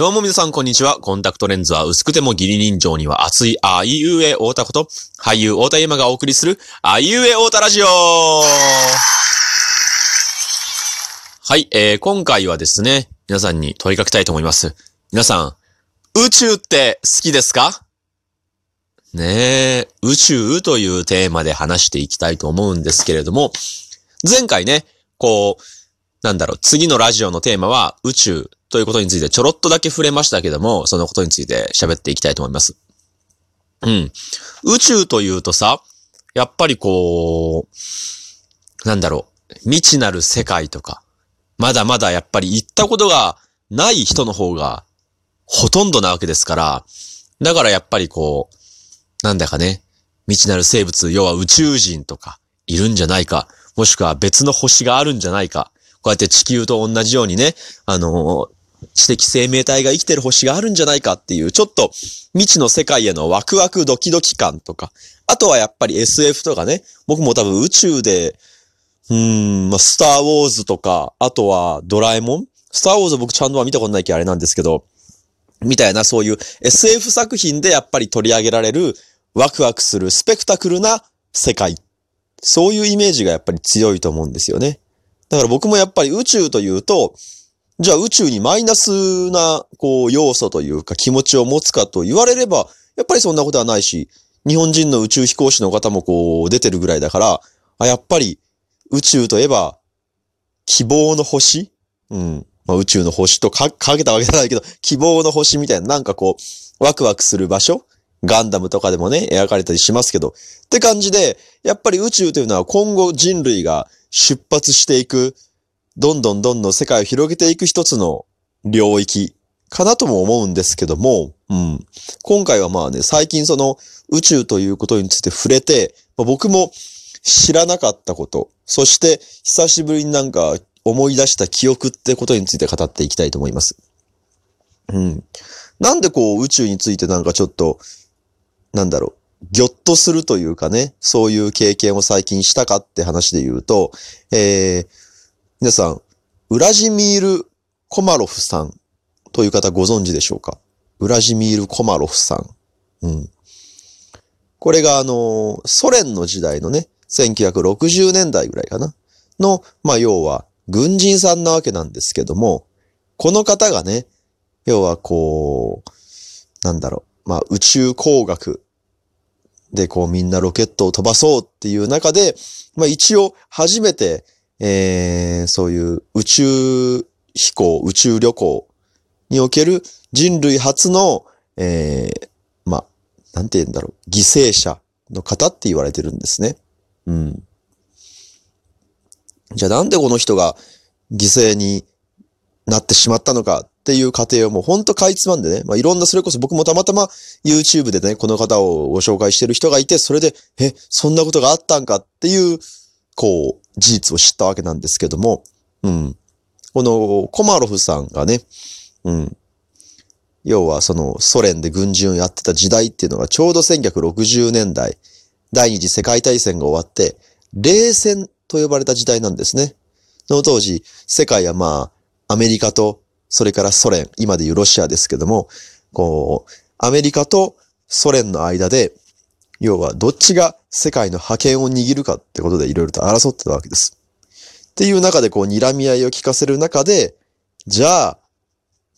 どうも皆さんこんにちは。コンタクトレンズは薄くても義理人情には熱いあいうえ太田こと、俳優太田山がお送りするあいうえ太田ラジオはい、えー、今回はですね、皆さんに問いかけたいと思います。皆さん、宇宙って好きですか？ねえ、宇宙というテーマで話していきたいと思うんですけれども、前回ね、こう、なんだろう、次のラジオのテーマは宇宙ということについてちょろっとだけ触れましたけども、そのことについて喋っていきたいと思います。うん。宇宙というとさ、やっぱりこう、なんだろう、未知なる世界とか、まだまだやっぱり行ったことがない人の方がほとんどなわけですから、だからやっぱりこう、なんだかね、未知なる生物、要は宇宙人とか、いるんじゃないか、もしくは別の星があるんじゃないか、こうやって地球と同じようにね、あの知的生命体が生きてる星があるんじゃないかっていう、ちょっと未知の世界へのワクワクドキドキ感とか、あとはやっぱり SF とかね、僕も多分宇宙で、うーん、まあ、スターウォーズとか、あとはドラえもんスターウォーズ僕ちゃんとは見たことないけどあれなんですけど、みたいなそういう SF 作品でやっぱり取り上げられるワクワクするスペクタクルな世界。そういうイメージがやっぱり強いと思うんですよね。だから僕もやっぱり宇宙というと、じゃあ宇宙にマイナスな、こう、要素というか気持ちを持つかと言われれば、やっぱりそんなことはないし、日本人の宇宙飛行士の方もこう、出てるぐらいだから、あ、やっぱり宇宙といえば、希望の星？うん。まあ、宇宙の星とか、かけたわけじゃないけど、希望の星みたいな、なんかこう、ワクワクする場所？ガンダムとかでもね、描かれたりしますけど、って感じで、やっぱり宇宙というのは今後人類が出発していくどんどんどんどん世界を広げていく一つの領域かなとも思うんですけども、うん。今回はまあね、最近その宇宙ということについて触れて、まあ、僕も知らなかったこと、そして久しぶりになんか思い出した記憶ってことについて語っていきたいと思います。うん。なんでこう宇宙についてなんかちょっと、なんだろう、ぎょっとするというかね、そういう経験を最近したかって話で言うと、えー、皆さん、ウラジミール・コマロフさんという方ご存知でしょうか？ウラジミール・コマロフさん。うん。これがあの、ソ連の時代のね、1960年代ぐらいかな？の、まあ要は、軍人さんなわけなんですけども、この方がね、要はこう、なんだろう、まあ宇宙工学でこうみんなロケットを飛ばそうっていう中で、まあ一応初めてえー、そういう宇宙飛行、宇宙旅行における人類初の、えー、まあ、なんて言うんだろう、犠牲者の方って言われてるんですね。うん。じゃあなんでこの人が犠牲になってしまったのかっていう過程をもうほんとかいつまんでね、まあ、いろんな、それこそ僕もたまたま YouTube でね、この方をご紹介してる人がいて、それで、え、そんなことがあったんかっていう、こう、事実を知ったわけなんですけども、うん。このコマロフさんがね、うん。要はそのソ連で軍人をやってた時代っていうのがちょうど1960年代、第二次世界大戦が終わって、冷戦と呼ばれた時代なんですね。その当時、世界はまあ、アメリカと、それからソ連、今でいうロシアですけども、こう、アメリカとソ連の間で、要はどっちが世界の覇権を握るかってことでいろいろと争ってたわけです。っていう中でこう睨み合いを聞かせる中で、じゃあ、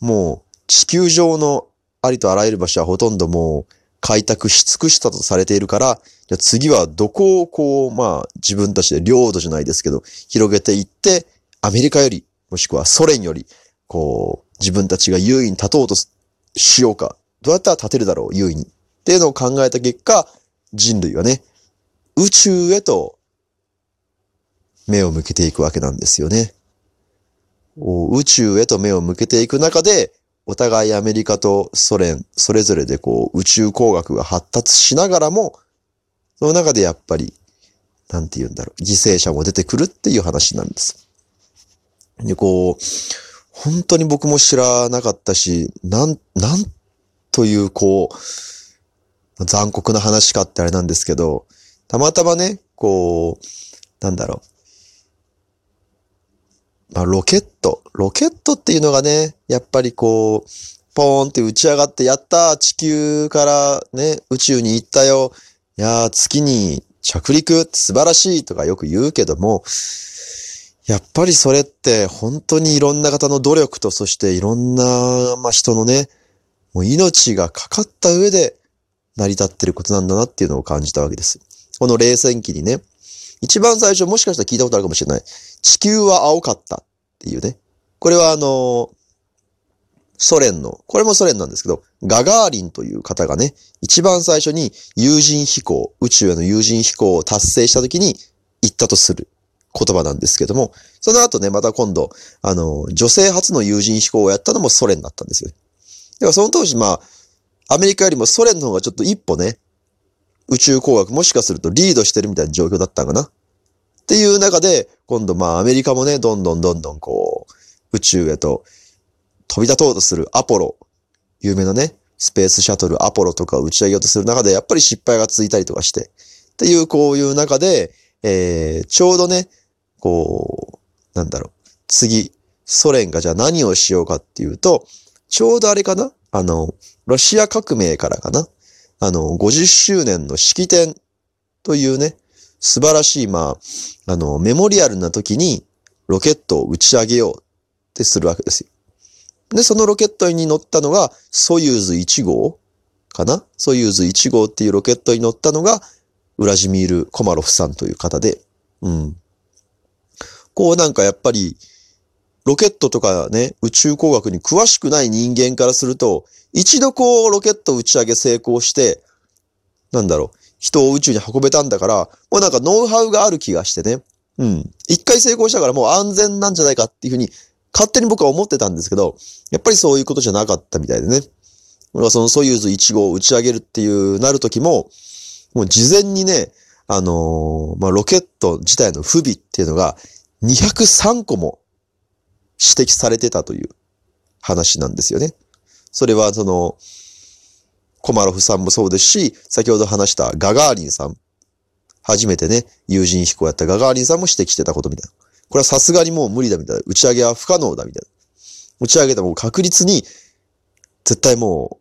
もう地球上のありとあらゆる場所はほとんどもう開拓し尽くしたとされているから、じゃあ次はどこをこう、まあ自分たちで領土じゃないですけど、広げていって、アメリカより、もしくはソ連より、こう、自分たちが優位に立とうとしようか。どうやったら立てるだろう、優位に。っていうのを考えた結果、人類はね、宇宙へと目を向けていくわけなんですよね。宇宙へと目を向けていく中で、お互いアメリカとソ連、それぞれでこう宇宙工学が発達しながらも、その中でやっぱり、なんて言うんだろう、犠牲者も出てくるっていう話なんです。で、こう、本当に僕も知らなかったし、なん、なんというこう、残酷な話かってあれなんですけど、たまたまね、こう、なんだろう。まあ、ロケット。ロケットっていうのがね、やっぱりこう、ポーンって打ち上がって、やった地球からね、宇宙に行ったよ。いやー、月に着陸素晴らしいとかよく言うけども、やっぱりそれって本当にいろんな方の努力とそしていろんな、まあ、人のね、もう命がかかった上で成り立ってることなんだなっていうのを感じたわけです。この冷戦期にね、一番最初もしかしたら聞いたことあるかもしれない。地球は青かったっていうね。これはあの、ソ連の、これもソ連なんですけど、ガガーリンという方がね、一番最初に有人飛行、宇宙への有人飛行を達成した時に言ったとする言葉なんですけども、その後ね、また今度、あの、女性初の有人飛行をやったのもソ連だったんですよ。だからその当時、まあ、アメリカよりもソ連の方がちょっと一歩ね、宇宙工学もしかするとリードしてるみたいな状況だったんかな。っていう中で、今度まあアメリカもね、どんどんどんどんこう、宇宙へと飛び立とうとするアポロ、有名なね、スペースシャトルアポロとかを打ち上げようとする中で、やっぱり失敗が続いたりとかして、っていうこういう中で、えー、ちょうどね、こう、なんだろう、次、ソ連がじゃあ何をしようかっていうと、ちょうどあれかな？あの、ロシア革命からかなあの、50周年の式典というね、素晴らしい、まあ、あの、メモリアルな時にロケットを打ち上げようってするわけですよ。で、そのロケットに乗ったのが、ソユーズ1号かな？ソユーズ1号っていうロケットに乗ったのが、ウラジミール・コマロフさんという方で、うん。こうなんかやっぱり、ロケットとかね、宇宙工学に詳しくない人間からすると、一度こうロケット打ち上げ成功して、なんだろう、人を宇宙に運べたんだから、もうなんかノウハウがある気がしてね。うん。一回成功したからもう安全なんじゃないかっていうふうに勝手に僕は思ってたんですけど、やっぱりそういうことじゃなかったみたいでね。俺はそのソユーズ1号を打ち上げるっていうなるときも、もう事前にね、あのー、まあ、ロケット自体の不備っていうのが203個も指摘されてたという話なんですよね。それはその、コマロフさんもそうですし、先ほど話したガガーリンさん。初めてね、有人飛行やったガガーリンさんも指摘してたことみたいな。これはさすがにもう無理だみたいな。打ち上げは不可能だみたいな。打ち上げたも確実に、絶対も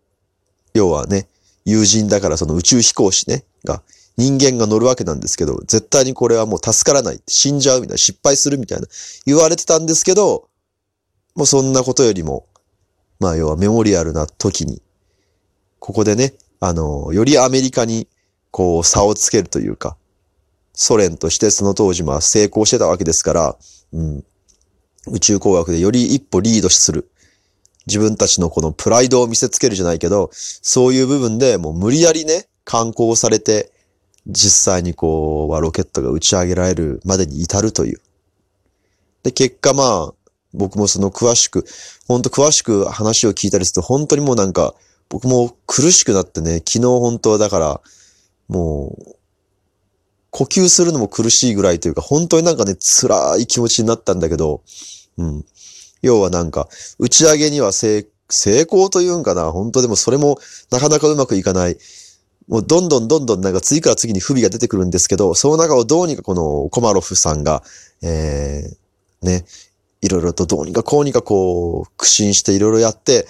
う、要はね、友人だからその宇宙飛行士ね、が、人間が乗るわけなんですけど、絶対にこれはもう助からない。死んじゃうみたいな。失敗するみたいな。言われてたんですけど、もうそんなことよりも、まあ要はメモリアルな時に、ここでね、あの、よりアメリカに、こう、差をつけるというか、ソ連としてその当時まあ成功してたわけですから、うん。宇宙工学でより一歩リードする。自分たちのこのプライドを見せつけるじゃないけど、そういう部分でもう無理やりね、観光されて、実際にこう、ロケットが打ち上げられるまでに至るという。で、結果まあ、僕もその詳しく、ほんと詳しく話を聞いたりすると、本当にもうなんか、僕も苦しくなってね、昨日本当はだから、もう、呼吸するのも苦しいぐらいというか、本当になんかね、辛い気持ちになったんだけど、うん。要はなんか、打ち上げには成功というんかな、本当でもそれもなかなかうまくいかない。もうどんどんどんどんなんか次から次に不備が出てくるんですけど、その中をどうにかこのコマロフさんが、えー、ね、いろいろとどうにかこうにかこう、苦心していろいろやって、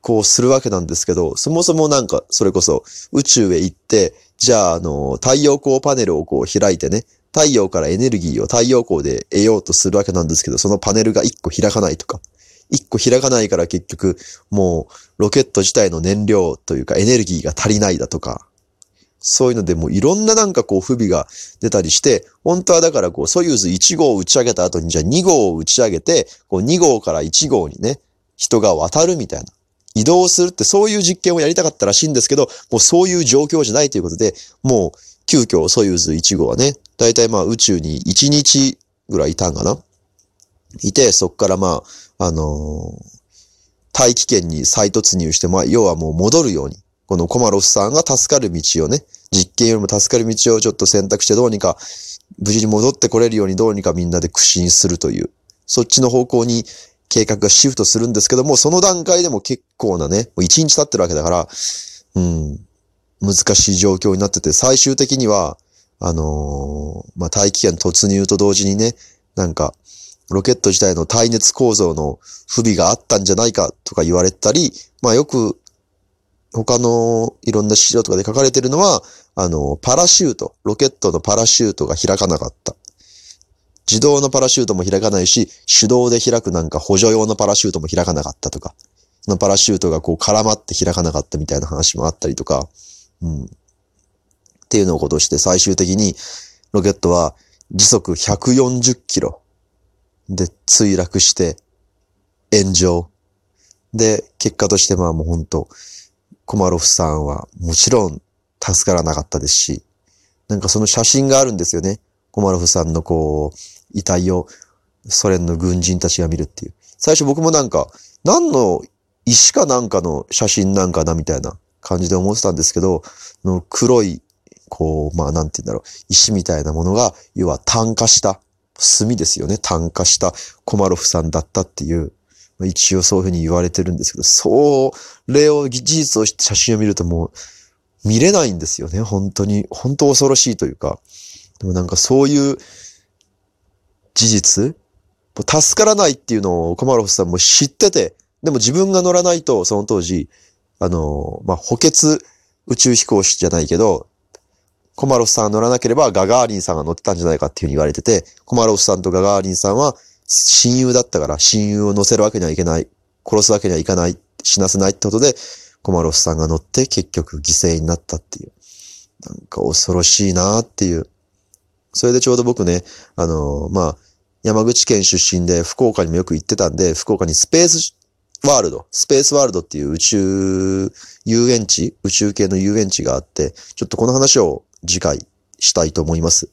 こうするわけなんですけど、そもそもなんか、それこそ宇宙へ行って、じゃあ、あの、太陽光パネルをこう開いてね、太陽からエネルギーを太陽光で得ようとするわけなんですけど、そのパネルが一個開かないとか、一個開かないから結局、もう、ロケット自体の燃料というかエネルギーが足りないだとか、そういうのでもういろんななんかこう不備が出たりして、本当はだからこうソユーズ1号を打ち上げた後にじゃあ2号を打ち上げて、こう2号から1号にね、人が渡るみたいな。移動するってそういう実験をやりたかったらしいんですけど、もうそういう状況じゃないということで、もう急遽ソユーズ1号はね、だいたいまあ宇宙に1日ぐらいいたんかないて、そっからまあ、あのー、大気圏に再突入して、まあ、要はもう戻るように、このコマロフさんが助かる道をね、実験よりも助かる道をちょっと選択してどうにか無事に戻ってこれるようにどうにかみんなで苦心するという、そっちの方向に計画がシフトするんですけども、その段階でも結構なね、もう一日経ってるわけだから、うん、難しい状況になってて、最終的には、あのー、まあ、大気圏突入と同時にね、なんか、ロケット自体の耐熱構造の不備があったんじゃないかとか言われたり、まあよく他のいろんな資料とかで書かれてるのは、あの、パラシュート、ロケットのパラシュートが開かなかった。自動のパラシュートも開かないし、手動で開くなんか補助用のパラシュートも開かなかったとか、のパラシュートがこう絡まって開かなかったみたいな話もあったりとか、うん。っていうのをことして最終的にロケットは時速140キロで墜落して炎上。で、結果としてまあもう本当コマロフさんはもちろん助からなかったですし、なんかその写真があるんですよね。コマロフさんのこう、遺体をソ連の軍人たちが見るっていう。最初僕もなんか、何の石かなんかの写真なんかなみたいな感じで思ってたんですけど、の黒い、こう、まあなんて言うんだろう、石みたいなものが、要は炭化した、炭ですよね。炭化したコマロフさんだったっていう、一応そういうふうに言われてるんですけど、それを、事実を写真を見るともう、見れないんですよね。本当に、本当恐ろしいというか。でもなんかそういう事実助からないっていうのをコマロフさんも知ってて、でも自分が乗らないと、その当時、あの、まあ、補欠宇宙飛行士じゃないけど、コマロフさんが乗らなければガガーリンさんが乗ってたんじゃないかっていうふうに言われてて、コマロフさんとガガーリンさんは親友だったから親友を乗せるわけにはいけない、殺すわけにはいかない、死なせないってことで、コマロフさんが乗って結局犠牲になったっていう。なんか恐ろしいなっていう。それでちょうど僕ね、あのまあ、山口県出身で福岡にもよく行ってたんで、福岡にスペースワールド、スペースワールドっていう宇宙遊園地、宇宙系の遊園地があって、ちょっとこの話を次回したいと思います。